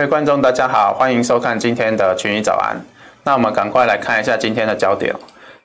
各位观众，大家好，欢迎收看今天的群益早安。那我们赶快来看一下今天的焦点。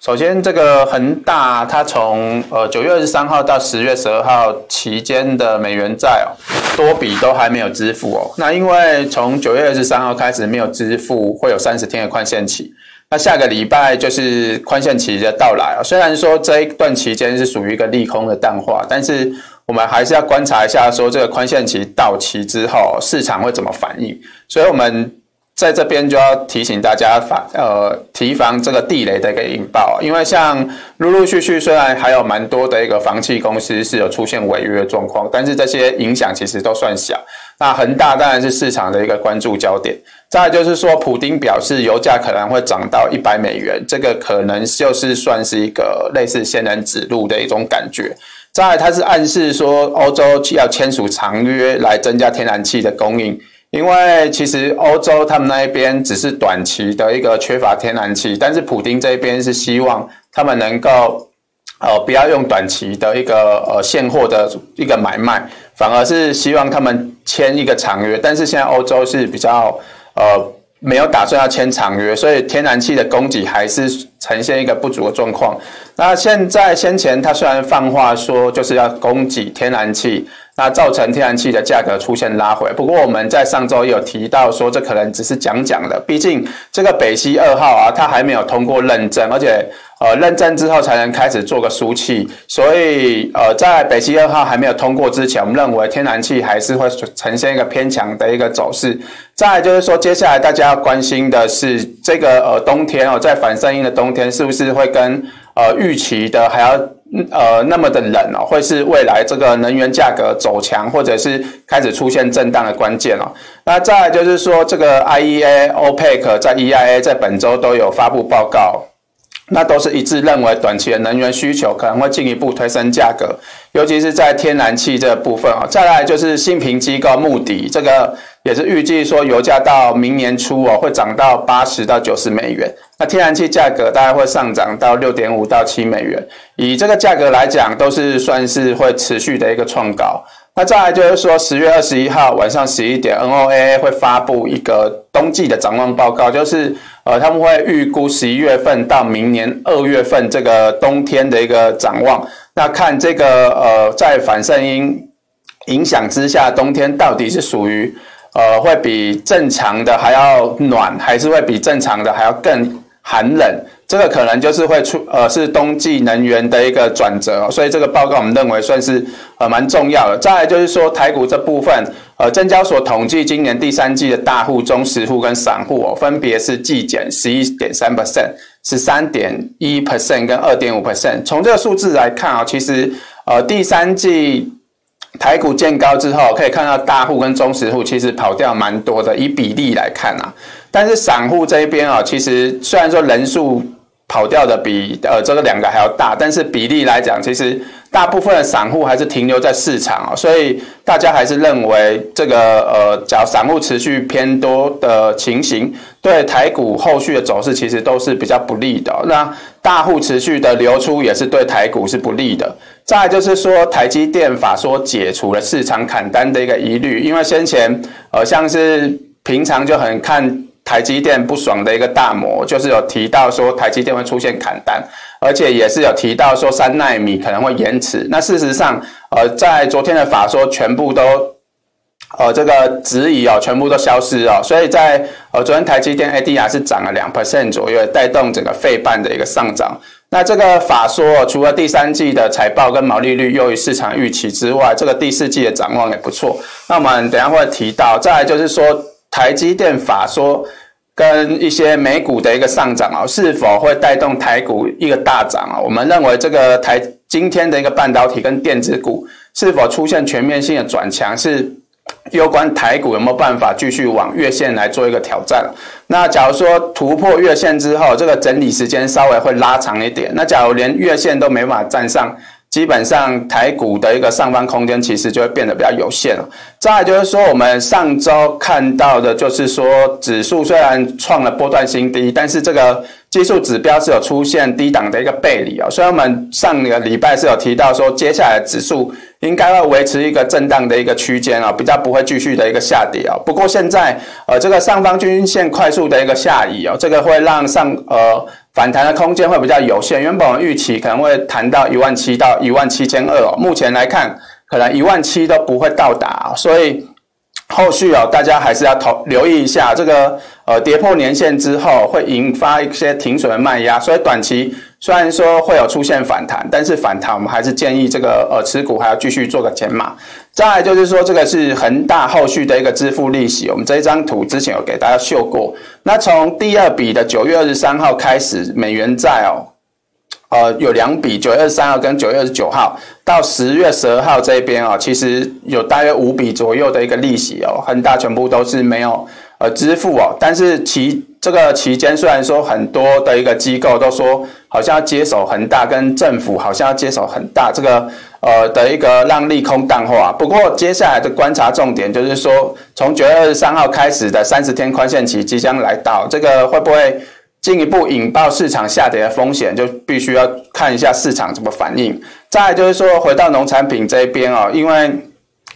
首先，这个恒大它从呃九月二十三号到十月十二号期间的美元债哦，多笔都还没有支付哦。那因为从九月二十三号开始没有支付，会有三十天的宽限期。那下个礼拜就是宽限期的到来啊。虽然说这一段期间是属于一个利空的淡化，但是我们还是要观察一下，说这个宽限期到期之后，市场会怎么反应。所以，我们在这边就要提醒大家防呃提防这个地雷的一个引爆，因为像陆陆续续虽然还有蛮多的一个房企公司是有出现违约状况，但是这些影响其实都算小。那恒大当然是市场的一个关注焦点。再就是说，普丁表示油价可能会涨到一百美元，这个可能就是算是一个类似仙人指路的一种感觉。再来，它是暗示说欧洲要签署长约来增加天然气的供应，因为其实欧洲他们那一边只是短期的一个缺乏天然气，但是普丁这边是希望他们能够呃不要用短期的一个呃现货的一个买卖，反而是希望他们签一个长约。但是现在欧洲是比较呃。没有打算要签长约，所以天然气的供给还是呈现一个不足的状况。那现在先前他虽然放话说就是要供给天然气，那造成天然气的价格出现拉回。不过我们在上周也有提到说，这可能只是讲讲的，毕竟这个北溪二号啊，它还没有通过认证，而且。呃，认证之后才能开始做个输气，所以呃，在北溪二号还没有通过之前，我们认为天然气还是会呈现一个偏强的一个走势。再就是说，接下来大家要关心的是这个呃冬天哦，在反声音的冬天是不是会跟呃预期的还要呃那么的冷哦？会是未来这个能源价格走强，或者是开始出现震荡的关键哦？那再来就是说，这个 IEA、OPEC 在 EIA 在本周都有发布报告。那都是一致认为，短期的能源需求可能会进一步推升价格，尤其是在天然气这部分啊。再来就是信评机构穆迪，这个也是预计说油价到明年初哦会涨到八十到九十美元，那天然气价格大概会上涨到六点五到七美元。以这个价格来讲，都是算是会持续的一个创高。那再来就是说，十月二十一号晚上十一点，NOAA 会发布一个冬季的展望报告，就是呃，他们会预估十一月份到明年二月份这个冬天的一个展望。那看这个呃，在反圣婴影响之下，冬天到底是属于呃会比正常的还要暖，还是会比正常的还要更寒冷？这个可能就是会出呃是冬季能源的一个转折，所以这个报告我们认为算是呃蛮重要的。再来就是说台股这部分，呃，证交所统计今年第三季的大户、中实户跟散户哦，分别是季减十一点三 percent、十三点一 percent 跟二点五 percent。从这个数字来看啊，其实呃第三季台股见高之后，可以看到大户跟中实户其实跑掉蛮多的，以比例来看啊，但是散户这一边啊，其实虽然说人数。跑掉的比呃这个两个还要大，但是比例来讲，其实大部分的散户还是停留在市场啊，所以大家还是认为这个呃，假散户持续偏多的情形，对台股后续的走势其实都是比较不利的。那大户持续的流出也是对台股是不利的。再就是说，台积电法说解除了市场砍单的一个疑虑，因为先前呃像是平常就很看。台积电不爽的一个大摩，就是有提到说台积电会出现砍单，而且也是有提到说三奈米可能会延迟。那事实上，呃，在昨天的法说全部都，呃，这个质疑哦，全部都消失哦。所以在呃昨天台积电 ADR 是涨了两 percent 左右，带动整个费半的一个上涨。那这个法说除了第三季的财报跟毛利率优于市场预期之外，这个第四季的展望也不错。那我们等下会提到，再来就是说。台积电法说跟一些美股的一个上涨啊，是否会带动台股一个大涨啊？我们认为这个台今天的一个半导体跟电子股是否出现全面性的转强，是有关台股有没有办法继续往月线来做一个挑战。那假如说突破月线之后，这个整理时间稍微会拉长一点。那假如连月线都没办法站上。基本上台股的一个上方空间其实就会变得比较有限了。再就是说，我们上周看到的就是说，指数虽然创了波段新低，但是这个技术指标是有出现低档的一个背离哦，所以我们上个礼拜是有提到说，接下来指数应该会维持一个震荡的一个区间啊，比较不会继续的一个下跌啊。不过现在呃这个上方均线快速的一个下移哦，这个会让上呃反弹的空间会比较有限。原本我们预期可能会弹到一万七到一万七千二哦，目前来看可能一万七都不会到达，所以。后续哦，大家还是要投留意一下这个呃跌破年线之后会引发一些停损的卖压，所以短期虽然说会有出现反弹，但是反弹我们还是建议这个呃持股还要继续做个减码。再来就是说这个是恒大后续的一个支付利息，我们这一张图之前有给大家秀过。那从第二笔的九月二十三号开始，美元债哦。呃，有两笔，九月二十三号跟九月二十九号到十月十二号这边啊，其实有大约五笔左右的一个利息哦，恒大全部都是没有呃支付哦。但是其这个期间虽然说很多的一个机构都说好像要接手恒大，跟政府好像要接手恒大，这个呃的一个让利空淡化。不过接下来的观察重点就是说，从九月二十三号开始的三十天宽限期即将来到，这个会不会？进一步引爆市场下跌的风险，就必须要看一下市场怎么反应。再来就是说，回到农产品这边哦，因为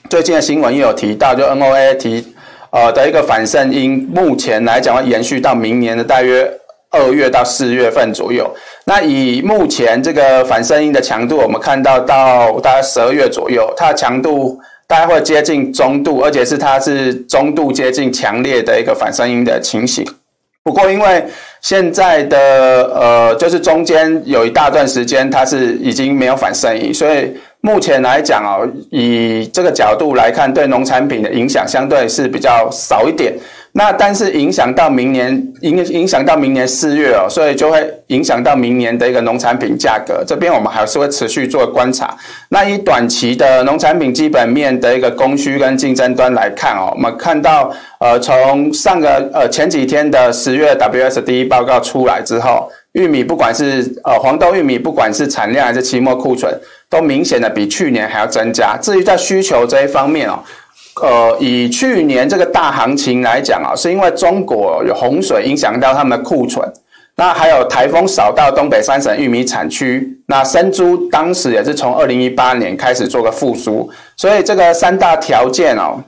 最近的新闻也有提到，就 NOA 提呃的一个反圣婴，目前来讲会延续到明年的大约二月到四月份左右。那以目前这个反圣婴的强度，我们看到到大概十二月左右，它的强度大概会接近中度，而且是它是中度接近强烈的一个反圣婴的情形。不过因为现在的呃，就是中间有一大段时间，它是已经没有反生意，所以目前来讲哦，以这个角度来看，对农产品的影响相对是比较少一点。那但是影响到明年，影影响到明年四月哦，所以就会影响到明年的一个农产品价格。这边我们还是会持续做观察。那以短期的农产品基本面的一个供需跟竞争端来看哦，我们看到呃，从上个呃前几天的十月 WSD 报告出来之后，玉米不管是呃黄豆玉米，不管是产量还是期末库存，都明显的比去年还要增加。至于在需求这一方面哦。呃，以去年这个大行情来讲啊，是因为中国有洪水影响到他们的库存，那还有台风扫到东北三省玉米产区，那生猪当时也是从二零一八年开始做个复苏，所以这个三大条件哦，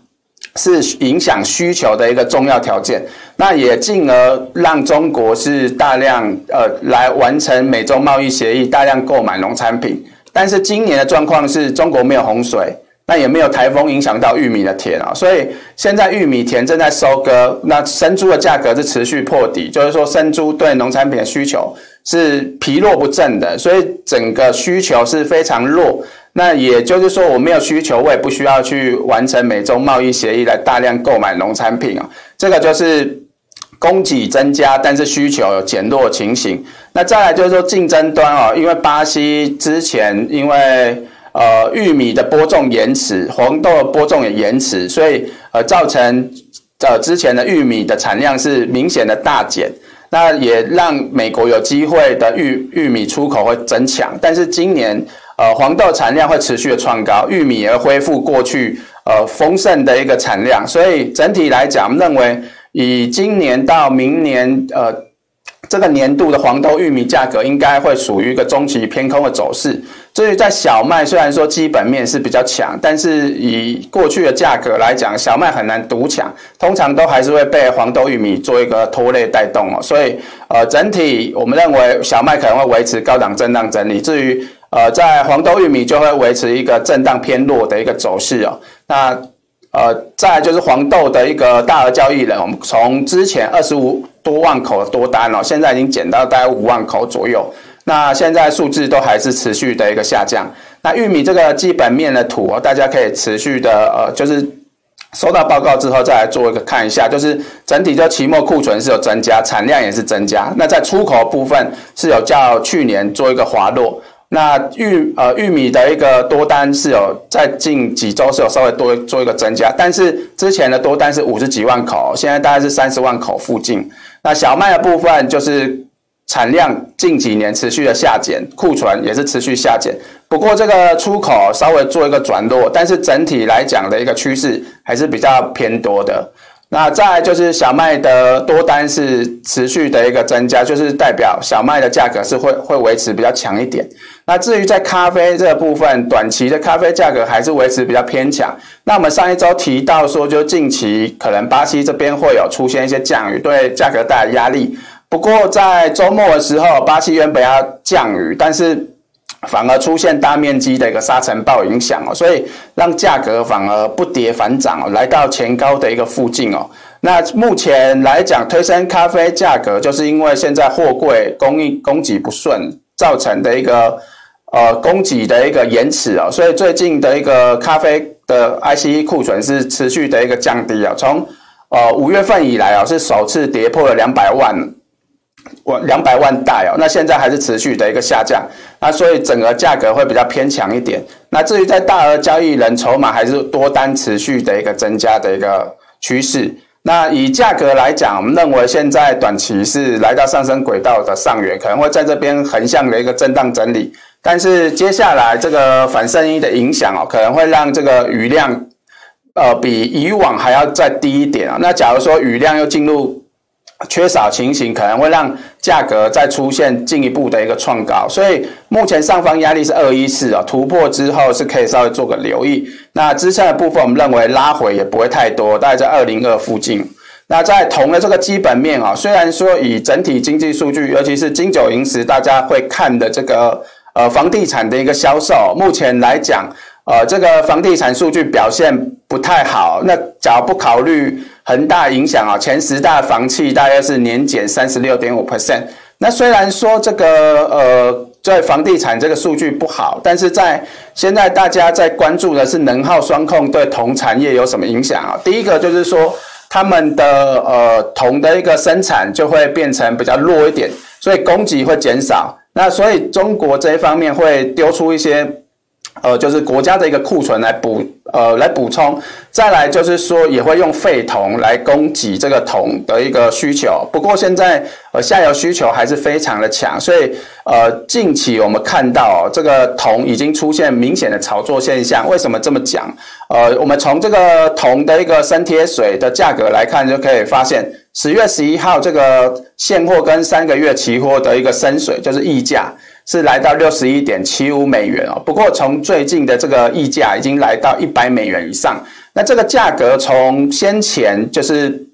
是影响需求的一个重要条件，那也进而让中国是大量呃来完成美洲贸易协议，大量购买农产品，但是今年的状况是中国没有洪水。那也没有台风影响到玉米的田啊，所以现在玉米田正在收割，那生猪的价格是持续破底，就是说生猪对农产品的需求是疲弱不振的，所以整个需求是非常弱。那也就是说，我没有需求，我也不需要去完成美洲贸易协议来大量购买农产品啊，这个就是供给增加，但是需求有减弱情形。那再来就是说竞争端啊，因为巴西之前因为呃，玉米的播种延迟，黄豆的播种也延迟，所以呃，造成呃之前的玉米的产量是明显的大减，那也让美国有机会的玉玉米出口会增强，但是今年呃黄豆产量会持续的创高，玉米也恢复过去呃丰盛的一个产量，所以整体来讲，我们认为以今年到明年呃这个年度的黄豆、玉米价格应该会属于一个中期偏空的走势。至于在小麦，虽然说基本面是比较强，但是以过去的价格来讲，小麦很难独抢，通常都还是会被黄豆、玉米做一个拖累带动哦。所以，呃，整体我们认为小麦可能会维持高档震荡整理。至于呃，在黄豆、玉米就会维持一个震荡偏弱的一个走势哦。那呃，再就是黄豆的一个大额交易人，我们从之前二十五多万口多单哦，现在已经减到大概五万口左右。那现在数字都还是持续的一个下降。那玉米这个基本面的图，大家可以持续的呃，就是收到报告之后再来做一个看一下，就是整体就期末库存是有增加，产量也是增加。那在出口部分是有较去年做一个滑落。那玉呃玉米的一个多单是有在近几周是有稍微多做一个增加，但是之前的多单是五十几万口，现在大概是三十万口附近。那小麦的部分就是。产量近几年持续的下减，库存也是持续下减。不过这个出口稍微做一个转弱，但是整体来讲的一个趋势还是比较偏多的。那再就是小麦的多单是持续的一个增加，就是代表小麦的价格是会会维持比较强一点。那至于在咖啡这部分，短期的咖啡价格还是维持比较偏强。那我们上一周提到说，就近期可能巴西这边会有出现一些降雨，对价格带来压力。不过在周末的时候，巴西原本要降雨，但是反而出现大面积的一个沙尘暴影响哦，所以让价格反而不跌反涨哦，来到前高的一个附近哦。那目前来讲，推升咖啡价格，就是因为现在货柜供应供给不顺造成的一个呃供给的一个延迟哦，所以最近的一个咖啡的 ICE 库存是持续的一个降低啊，从呃五月份以来啊是首次跌破了两百万。我两百万袋哦，那现在还是持续的一个下降，那所以整个价格会比较偏强一点。那至于在大额交易人筹码还是多单持续的一个增加的一个趋势。那以价格来讲，我们认为现在短期是来到上升轨道的上缘，可能会在这边横向的一个震荡整理。但是接下来这个反圣婴的影响哦，可能会让这个雨量呃比以往还要再低一点啊。那假如说雨量又进入缺少情形可能会让价格再出现进一步的一个创高，所以目前上方压力是二一四啊，突破之后是可以稍微做个留意。那支撑的部分，我们认为拉回也不会太多，大概在二零二附近。那在铜的这个基本面啊，虽然说以整体经济数据，尤其是金九银十，大家会看的这个呃房地产的一个销售，目前来讲。呃，这个房地产数据表现不太好。那假如不考虑恒大影响啊，前十大房企大约是年减三十六点五 percent。那虽然说这个呃，在房地产这个数据不好，但是在现在大家在关注的是能耗双控对铜产业有什么影响啊？第一个就是说，他们的呃铜的一个生产就会变成比较弱一点，所以供给会减少。那所以中国这一方面会丢出一些。呃，就是国家的一个库存来补，呃，来补充。再来就是说，也会用废铜来供给这个铜的一个需求。不过现在，呃，下游需求还是非常的强，所以，呃，近期我们看到这个铜已经出现明显的炒作现象。为什么这么讲？呃，我们从这个铜的一个生铁水的价格来看，就可以发现，十月十一号这个现货跟三个月期货的一个生水，就是溢价。是来到六十一点七五美元哦，不过从最近的这个溢价已经来到一百美元以上。那这个价格从先前就是，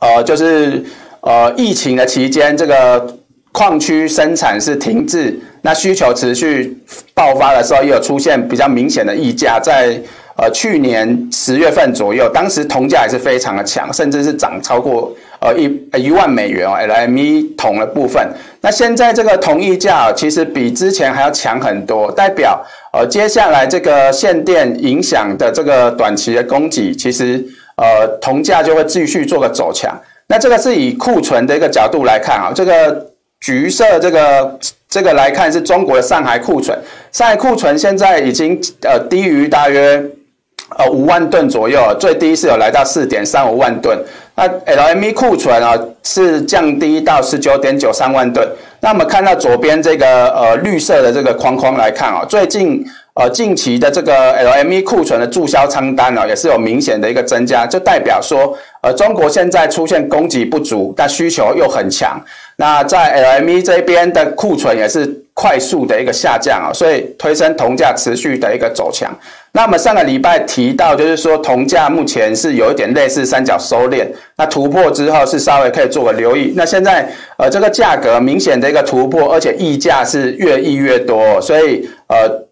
呃，就是呃疫情的期间，这个矿区生产是停滞，那需求持续爆发的时候，也有出现比较明显的溢价，在呃去年十月份左右，当时铜价也是非常的强，甚至是涨超过。呃，一一万美元哦，LME 铜的部分。那现在这个铜溢价其实比之前还要强很多，代表呃接下来这个限电影响的这个短期的供给，其实呃铜价就会继续做个走强。那这个是以库存的一个角度来看啊，这个橘色这个这个来看是中国的上海库存，上海库存现在已经呃低于大约。呃，五万吨左右，最低是有来到四点三五万吨。那 LME 库存啊是降低到十九点九三万吨。那我们看到左边这个呃绿色的这个框框来看啊，最近呃近期的这个 LME 库存的注销仓单呢，也是有明显的一个增加，就代表说呃中国现在出现供给不足，但需求又很强。那在 LME 这边的库存也是快速的一个下降啊，所以推升铜价持续的一个走强。那我们上个礼拜提到，就是说铜价目前是有一点类似三角收敛，那突破之后是稍微可以做个留意。那现在呃这个价格明显的一个突破，而且溢价是越溢越多，所以呃。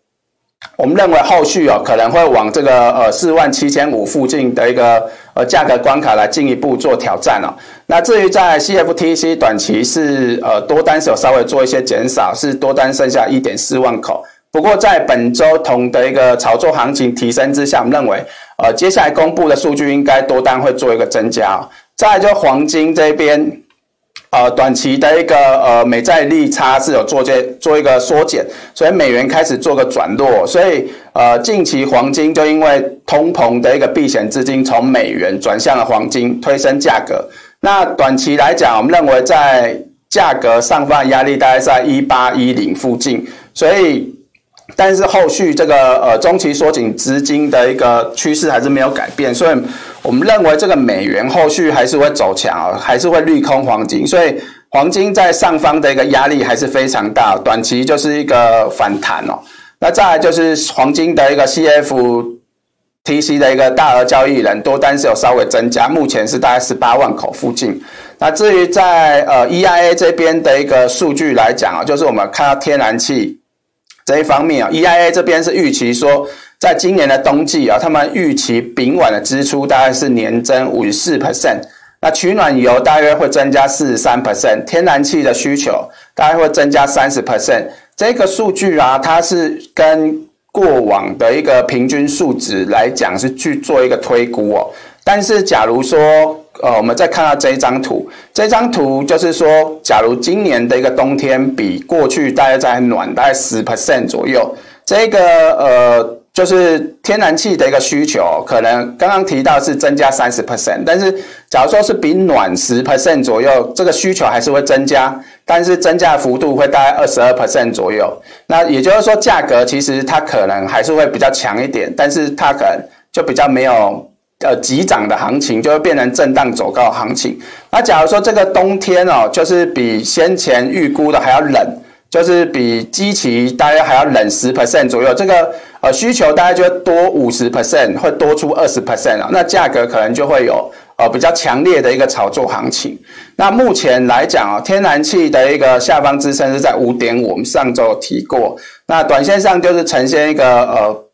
我们认为后续哦可能会往这个呃四万七千五附近的一个呃价格关卡来进一步做挑战哦。那至于在 CFTC 短期是呃多单是有稍微做一些减少，是多单剩下一点四万口。不过在本周铜的一个炒作行情提升之下，我们认为呃接下来公布的数据应该多单会做一个增加。再来就黄金这边。呃，短期的一个呃美债利差是有做这做一个缩减，所以美元开始做个转弱，所以呃近期黄金就因为通膨的一个避险资金从美元转向了黄金，推升价格。那短期来讲，我们认为在价格上方压力大概在一八一零附近，所以但是后续这个呃中期缩紧资金的一个趋势还是没有改变，所以我们认为这个美元后续还是会走强啊，还是会利空黄金，所以黄金在上方的一个压力还是非常大，短期就是一个反弹哦。那再来就是黄金的一个 CFTC 的一个大额交易人多单是有稍微增加，目前是大概十八万口附近。那至于在呃 EIA 这边的一个数据来讲啊，就是我们看到天然气这一方面啊，EIA 这边是预期说。在今年的冬季啊，他们预期丙烷的支出大概是年增五十四 percent，那取暖油大约会增加四十三 percent，天然气的需求大概会增加三十 percent。这个数据啊，它是跟过往的一个平均数值来讲是去做一个推估哦。但是假如说，呃，我们再看到这一张图，这张图就是说，假如今年的一个冬天比过去大概在暖大概十 percent 左右，这个呃。就是天然气的一个需求，可能刚刚提到是增加三十 percent，但是假如说是比暖十 percent 左右，这个需求还是会增加，但是增加幅度会大概二十二 percent 左右。那也就是说，价格其实它可能还是会比较强一点，但是它可能就比较没有呃急涨的行情，就会变成震荡走高行情。那假如说这个冬天哦，就是比先前预估的还要冷。就是比基期大约还要冷十 percent 左右，这个呃需求大概就会多五十 percent，会多出二十 percent 啊，那价格可能就会有呃比较强烈的一个炒作行情。那目前来讲啊，天然气的一个下方支撑是在五点五，我们上周提过。那短线上就是呈现一个呃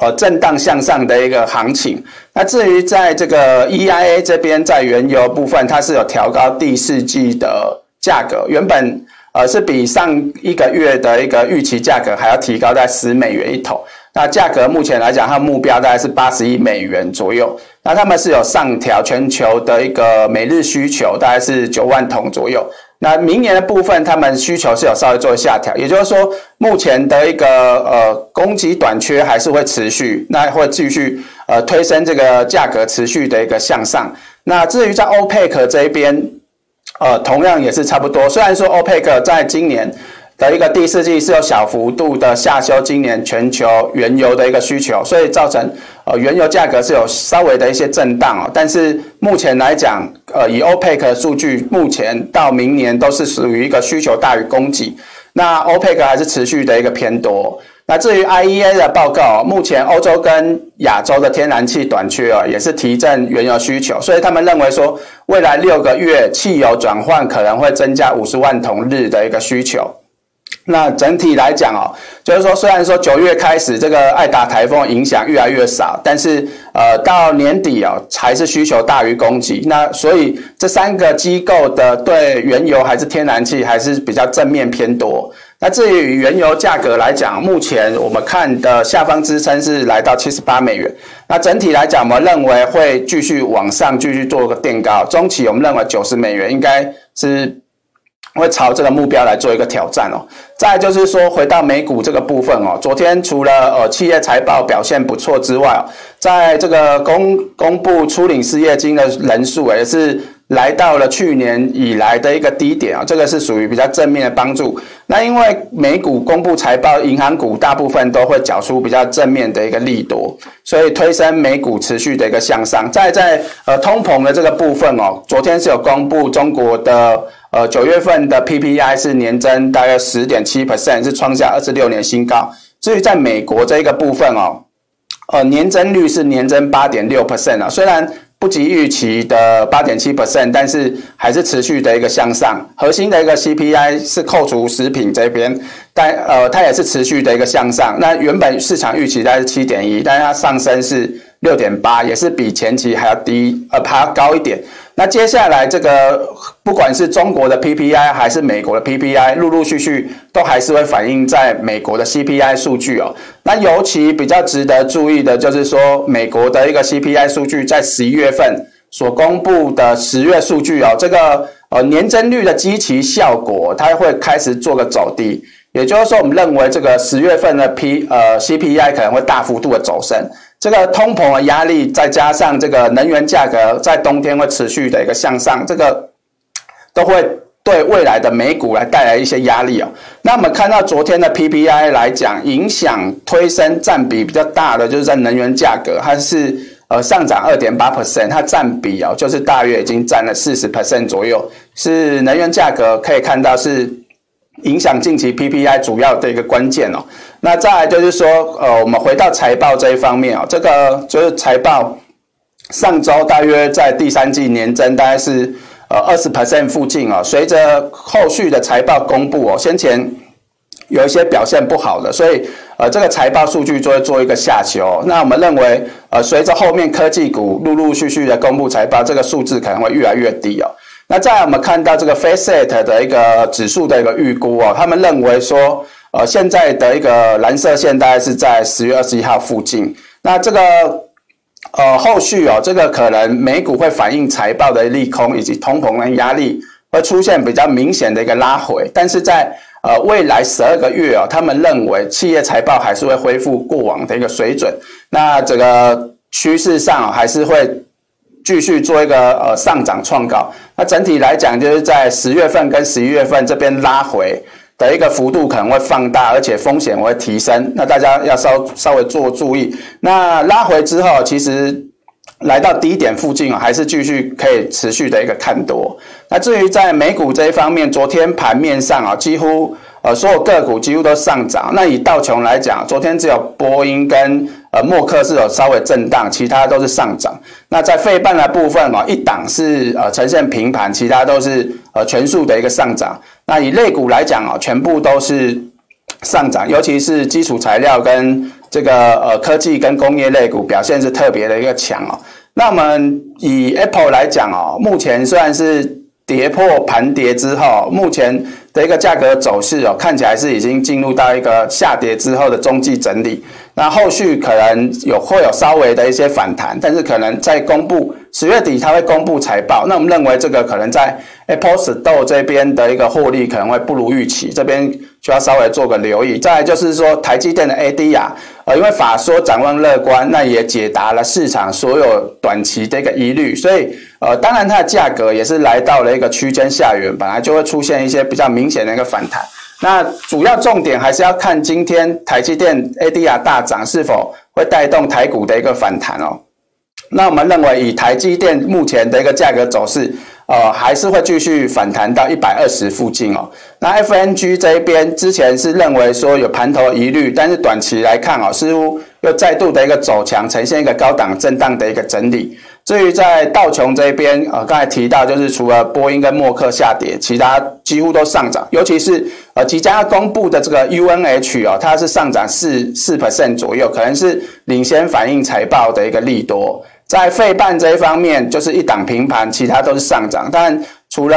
呃震荡向上的一个行情。那至于在这个 EIA 这边，在原油部分，它是有调高第四季的价格，原本。呃，是比上一个月的一个预期价格还要提高在十美元一桶。那价格目前来讲，它目标大概是八十亿美元左右。那他们是有上调全球的一个每日需求，大概是九万桶左右。那明年的部分，他们需求是有稍微做下调，也就是说，目前的一个呃供给短缺还是会持续，那会继续呃推升这个价格持续的一个向上。那至于在欧佩克这一边。呃，同样也是差不多。虽然说欧佩克在今年的一个第四季是有小幅度的下修今年全球原油的一个需求，所以造成呃原油价格是有稍微的一些震荡哦。但是目前来讲，呃，以 OPEC 的数据，目前到明年都是属于一个需求大于供给，那 OPEC 还是持续的一个偏多。那至于 IEA 的报告，目前欧洲跟亚洲的天然气短缺啊，也是提振原油需求，所以他们认为说，未来六个月汽油转换可能会增加五十万桶日的一个需求。那整体来讲哦，就是说，虽然说九月开始这个爱达台风影响越来越少，但是呃到年底哦，还是需求大于供给。那所以这三个机构的对原油还是天然气还是比较正面偏多。那至于原油价格来讲，目前我们看的下方支撑是来到七十八美元。那整体来讲，我们认为会继续往上继续做个垫高。中期我们认为九十美元应该是会朝这个目标来做一个挑战哦。再就是说，回到美股这个部分哦，昨天除了呃企业财报表现不错之外，在这个公公布初领失业金的人数也是。来到了去年以来的一个低点啊，这个是属于比较正面的帮助。那因为美股公布财报，银行股大部分都会缴出比较正面的一个利多，所以推升美股持续的一个向上。再在呃通膨的这个部分哦，昨天是有公布中国的呃九月份的 PPI 是年增大约十点七 percent，是创下二十六年新高。至于在美国这一个部分哦，呃年增率是年增八点六 percent 啊，虽然。不及预期的八点七 percent，但是还是持续的一个向上。核心的一个 CPI 是扣除食品这边，但呃它也是持续的一个向上。那原本市场预期大概是七点一，但是它上升是六点八，也是比前期还要低，呃还要高一点。那接下来这个不管是中国的 PPI 还是美国的 PPI，陆陆续续都还是会反映在美国的 CPI 数据哦。那尤其比较值得注意的就是说，美国的一个 CPI 数据在十一月份所公布的十月数据哦，这个呃年增率的基期效果，它会开始做个走低。也就是说，我们认为这个十月份的 P 呃 CPI 可能会大幅度的走升。这个通膨的压力，再加上这个能源价格在冬天会持续的一个向上，这个 都会对未来的美股来带来一些压力哦。那我们看到昨天的 PPI 来讲，影响推升占比比较大的，就是在能源价格，它是呃上涨二点八 percent，它占比哦就是大约已经占了四十 percent 左右，是能源价格可以看到是影响近期 PPI 主要的一个关键哦。那再来就是说，呃，我们回到财报这一方面哦，这个就是财报上周大约在第三季年增大概是呃二十 percent 附近哦，随着后续的财报公布哦，先前有一些表现不好的，所以。呃，这个财报数据就会做一个下修。那我们认为，呃，随着后面科技股陆陆续续的公布财报，这个数字可能会越来越低哦。那再来我们看到这个 FactSet 的一个指数的一个预估哦，他们认为说，呃，现在的一个蓝色线大概是在十月二十一号附近。那这个，呃，后续哦，这个可能美股会反映财报的利空以及通膨的压力，会出现比较明显的一个拉回，但是在呃，未来十二个月、哦，他们认为企业财报还是会恢复过往的一个水准。那这个趋势上、哦、还是会继续做一个呃上涨创高。那整体来讲，就是在十月份跟十一月份这边拉回的一个幅度可能会放大，而且风险会提升。那大家要稍稍微做注意。那拉回之后，其实。来到低点附近啊，还是继续可以持续的一个看多。那至于在美股这一方面，昨天盘面上啊，几乎呃所有个股几乎都上涨。那以道琼来讲，昨天只有波音跟呃默克是有稍微震荡，其他都是上涨。那在费半的部分嘛，一档是呃呈现平盘，其他都是呃全数的一个上涨。那以类股来讲啊，全部都是上涨，尤其是基础材料跟这个呃科技跟工业类股表现是特别的一个强哦。那我们以 Apple 来讲哦，目前虽然是跌破盘跌之后，目前的一个价格走势哦，看起来是已经进入到一个下跌之后的中继整理。那后续可能有会有稍微的一些反弹，但是可能在公布十月底它会公布财报，那我们认为这个可能在 Apple Store 这边的一个获利可能会不如预期，这边就要稍微做个留意。再来就是说台积电的 ADR，呃，因为法说展望乐观，那也解答了市场所有短期的一个疑虑，所以呃，当然它的价格也是来到了一个区间下缘，本来就会出现一些比较明显的一个反弹。那主要重点还是要看今天台积电 ADR 大涨是否会带动台股的一个反弹哦。那我们认为以台积电目前的一个价格走势，呃，还是会继续反弹到一百二十附近哦。那 FNG 这一边之前是认为说有盘头疑虑，但是短期来看哦，似乎又再度的一个走强，呈现一个高档震荡的一个整理。至于在道琼这边，呃，刚才提到就是除了波音跟默克下跌，其他几乎都上涨，尤其是呃即将要公布的这个 UNH 哦，它是上涨四四 percent 左右，可能是领先反映财报的一个利多。在费半这一方面，就是一档平盘，其他都是上涨。但除了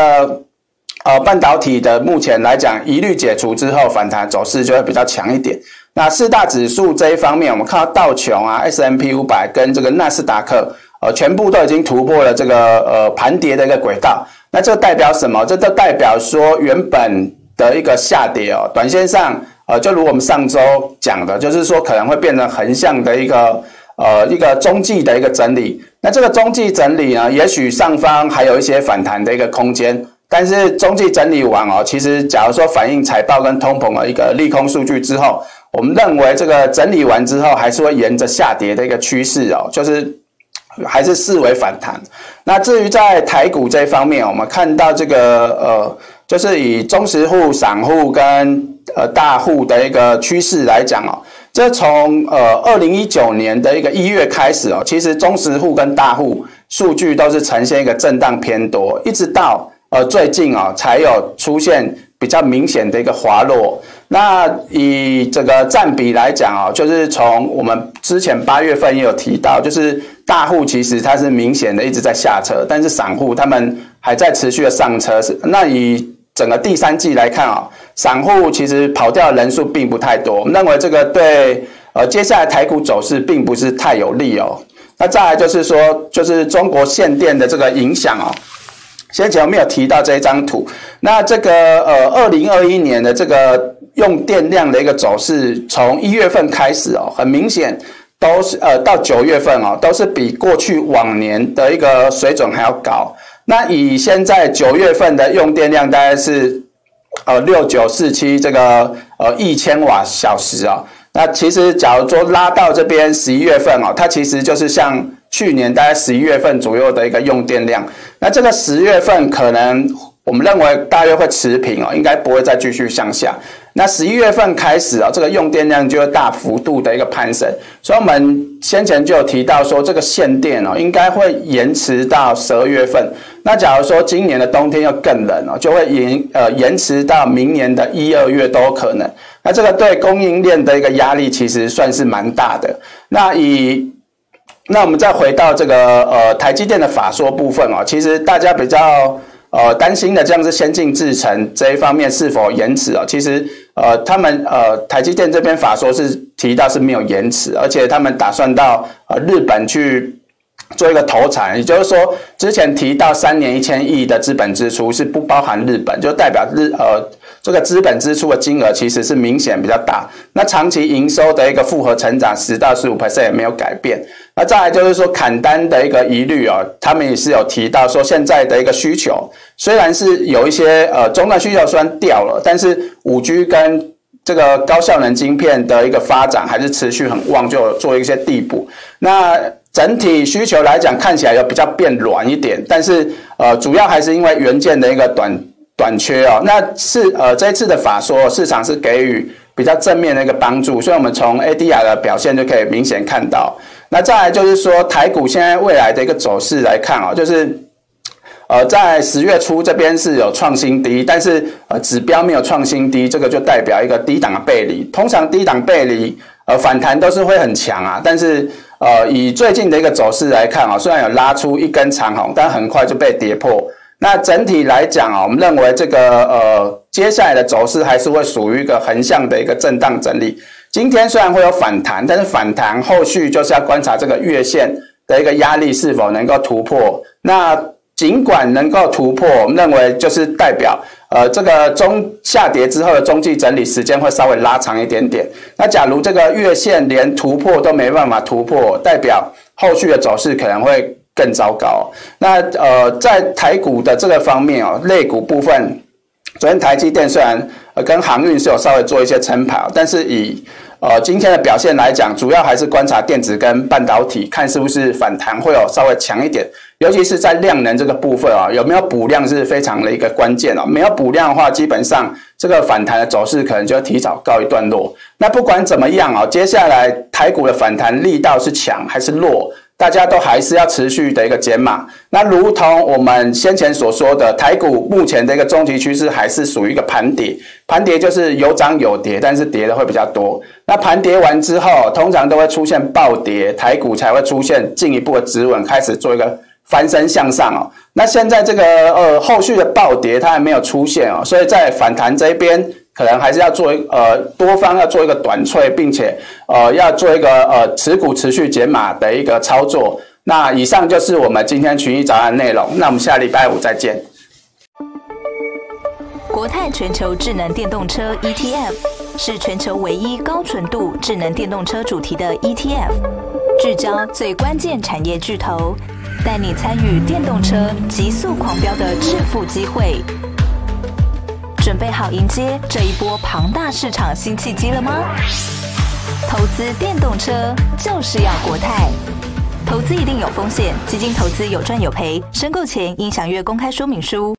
呃半导体的目前来讲，疑虑解除之后，反弹走势就会比较强一点。那四大指数这一方面，我们看到道琼啊、S&P 五百跟这个纳斯达克。呃，全部都已经突破了这个呃盘跌的一个轨道，那这代表什么？这都代表说原本的一个下跌哦，短线上呃，就如我们上周讲的，就是说可能会变成横向的一个呃一个中继的一个整理。那这个中继整理呢，也许上方还有一些反弹的一个空间，但是中继整理完哦，其实假如说反映财报跟通膨的一个利空数据之后，我们认为这个整理完之后还是会沿着下跌的一个趋势哦，就是。还是视为反弹。那至于在台股这方面，我们看到这个呃，就是以中实户、散户跟呃大户的一个趋势来讲哦，这从呃二零一九年的一个一月开始哦，其实中实户跟大户数据都是呈现一个震荡偏多，一直到呃最近哦才有出现比较明显的一个滑落。那以这个占比来讲哦，就是从我们之前八月份也有提到，就是。大户其实它是明显的一直在下车，但是散户他们还在持续的上车。是那以整个第三季来看啊，散户其实跑掉的人数并不太多。我们认为这个对呃接下来台股走势并不是太有利哦。那再来就是说，就是中国限电的这个影响哦。先前我们有提到这一张图，那这个呃二零二一年的这个用电量的一个走势，从一月份开始哦，很明显。都是呃到九月份哦，都是比过去往年的一个水准还要高。那以现在九月份的用电量大概是呃六九四七这个呃一千瓦小时哦。那其实假如说拉到这边十一月份哦，它其实就是像去年大概十一月份左右的一个用电量。那这个十月份可能我们认为大约会持平哦，应该不会再继续向下。那十一月份开始啊，这个用电量就会大幅度的一个攀升，所以我们先前就有提到说，这个限电哦，应该会延迟到十二月份。那假如说今年的冬天又更冷哦，就会延呃延迟到明年的一二月都有可能。那这个对供应链的一个压力其实算是蛮大的。那以那我们再回到这个呃台积电的法说部分哦，其实大家比较。呃，担心的这样子先进制程这一方面是否延迟啊？其实，呃，他们呃台积电这边法说是提到是没有延迟，而且他们打算到呃日本去做一个投产，也就是说，之前提到三年一千亿的资本支出是不包含日本，就代表日呃。这个资本支出的金额其实是明显比较大，那长期营收的一个复合成长十到十五 percent 也没有改变。那再来就是说砍单的一个疑虑哦，他们也是有提到说现在的一个需求虽然是有一些呃终端需求虽然掉了，但是五 G 跟这个高效能晶片的一个发展还是持续很旺，就做一些递补。那整体需求来讲看起来有比较变软一点，但是呃主要还是因为元件的一个短。短缺哦，那是呃这一次的法说市场是给予比较正面的一个帮助，所以我们从 ADR 的表现就可以明显看到。那再来就是说台股现在未来的一个走势来看哦，就是呃在十月初这边是有创新低，但是呃指标没有创新低，这个就代表一个低档的背离。通常低档背离呃反弹都是会很强啊，但是呃以最近的一个走势来看啊，虽然有拉出一根长红，但很快就被跌破。那整体来讲啊，我们认为这个呃，接下来的走势还是会属于一个横向的一个震荡整理。今天虽然会有反弹，但是反弹后续就是要观察这个月线的一个压力是否能够突破。那尽管能够突破，我们认为就是代表呃，这个中下跌之后的中继整理时间会稍微拉长一点点。那假如这个月线连突破都没办法突破，代表后续的走势可能会。更糟糕。那呃，在台股的这个方面哦，类股部分，昨天台积电虽然跟航运是有稍微做一些撑盘，但是以呃今天的表现来讲，主要还是观察电子跟半导体，看是不是反弹会有稍微强一点。尤其是在量能这个部分啊，有没有补量是非常的一个关键哦。没有补量的话，基本上这个反弹的走势可能就要提早告一段落。那不管怎么样啊，接下来台股的反弹力道是强还是弱？大家都还是要持续的一个减码。那如同我们先前所说的，台股目前的一个终极趋势还是属于一个盘跌。盘跌就是有涨有跌，但是跌的会比较多。那盘跌完之后，通常都会出现暴跌，台股才会出现进一步的止稳，开始做一个翻身向上哦。那现在这个呃后续的暴跌它还没有出现哦，所以在反弹这一边。可能还是要做一呃多方要做一个短脆，并且呃要做一个呃持股持续减码的一个操作。那以上就是我们今天群益早安内容。那我们下礼拜五再见。国泰全球智能电动车 ETF 是全球唯一高纯度智能电动车主题的 ETF，聚焦最关键产业巨头，带你参与电动车急速狂飙的致富机会。准备好迎接这一波庞大市场新契机了吗？投资电动车就是要国泰。投资一定有风险，基金投资有赚有赔，申购前应详阅公开说明书。